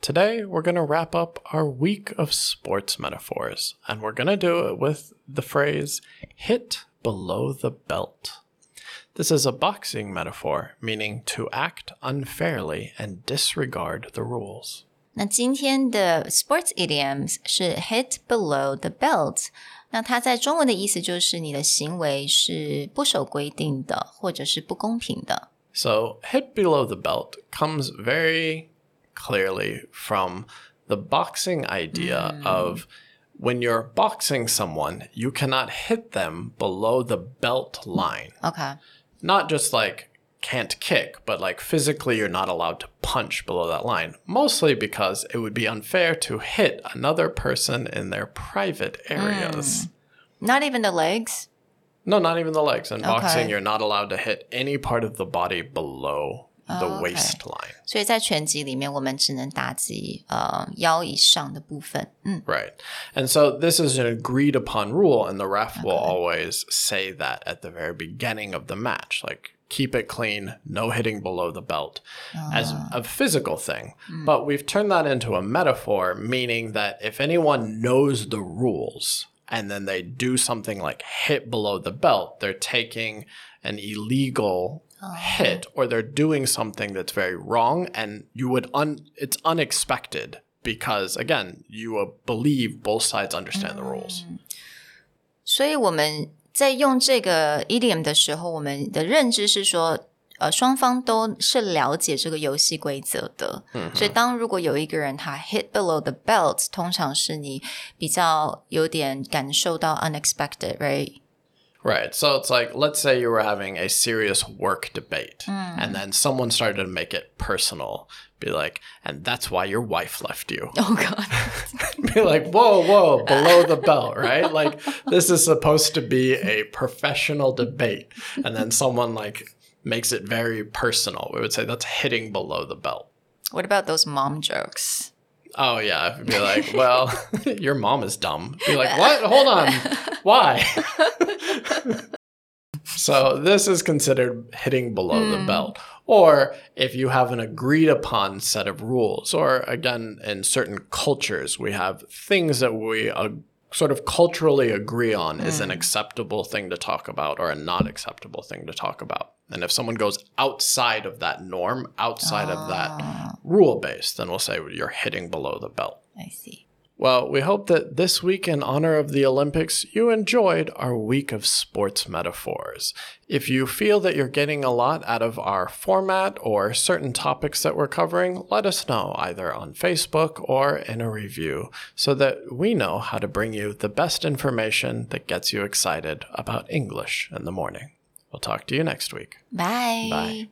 Today, we're going to wrap up our week of sports metaphors, and we're going to do it with the phrase hit below the belt. This is a boxing metaphor, meaning to act unfairly and disregard the rules. 那今天的 sports idioms 是 hit below the belt。那它在中文的意思就是你的行为是不守规定的，或者是不公平的。 So, hit below the belt comes very clearly from the boxing idea of hmm. when you're boxing someone, you cannot hit them below the belt line. OK，Not just like can't kick, but like physically you're not allowed to punch below that line. Mostly because it would be unfair to hit another person in their private areas. Hmm. not even the legs。No, not even the legs. In boxing, you're not allowed to hit any part of the body below the Oh, okay. waistline. 所以在拳击里面，我们只能打击呃腰以上的部分。嗯 Right. And so this is an agreed upon rule, and the ref will always say that at the very beginning of the match. Like, keep it clean, no hitting below the belt, as a physical thing. But we've turned that into a metaphor, meaning that if anyone knows the rules and then they do something like hit below the belt, they're taking an illegal hit or they're doing something that's very wrong and you would un it's unexpected because again you uh, believe both sides understand the rules 所以我们在用这个 idiom 的时候，我们的认知是说，呃，双方都是了解这个游戏规则的。所以当如果有一个人他 hit below the belt，通常是你比较有点感受到 unexpected，right？ Right. So it's like let's say you were having a serious work debate hmm. and then someone started to make it personal be like and that's why your wife left you. Oh God！be like whoa whoa below the belt right? Like this is supposed to be a professional debate and then someone like makes it very personal. We would say that's hitting below the belt. What about those mom jokes? Oh yeah, be like, well, your mom is dumb. Be like, what? Hold on, why? so this is considered hitting below the hmm. belt. Or if you have an agreed upon set of rules, or again, in certain cultures, we have things that we sort of culturally agree on is an hmm. acceptable thing to talk about or a not acceptable thing to talk about. And if someone goes outside of that norm, outside of that ah. rule base, then we'll say you're hitting below the belt. I see. Well, we hope that this week, in honor of the Olympics, you enjoyed our week of sports metaphors. If you feel that you're getting a lot out of our format or certain topics that we're covering, let us know either on Facebook or in a review so that we know how to bring you the best information that gets you excited about English in the morning. We'll talk to you next week. Bye. Bye.